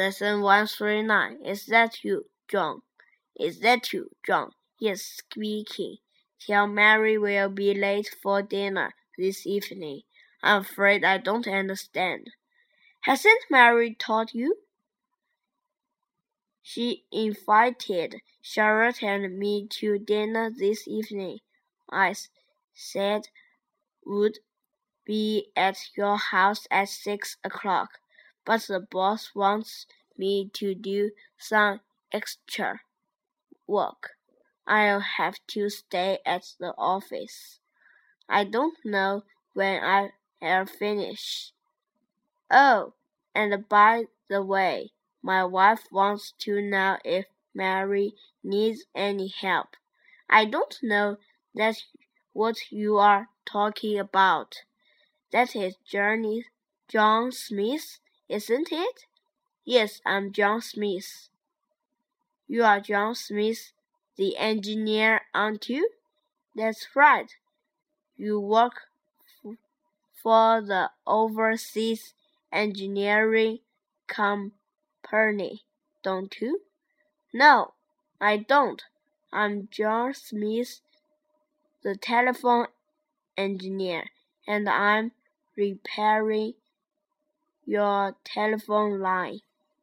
Lesson 139. Is that you, John? Is that you, John? Yes, speaking. Tell Mary we'll be late for dinner this evening. I'm afraid I don't understand. Hasn't Mary told you? She invited Charlotte and me to dinner this evening. I said would be at your house at six o'clock but the boss wants me to do some extra work. I'll have to stay at the office. I don't know when I'll finish. Oh, and by the way, my wife wants to know if Mary needs any help. I don't know that's what you are talking about. That is Johnny John Smith isn't it? Yes, I'm John Smith. You are John Smith, the engineer, aren't you? That's right. You work for the Overseas Engineering Company, don't you? No, I don't. I'm John Smith, the telephone engineer, and I'm repairing your telephone line.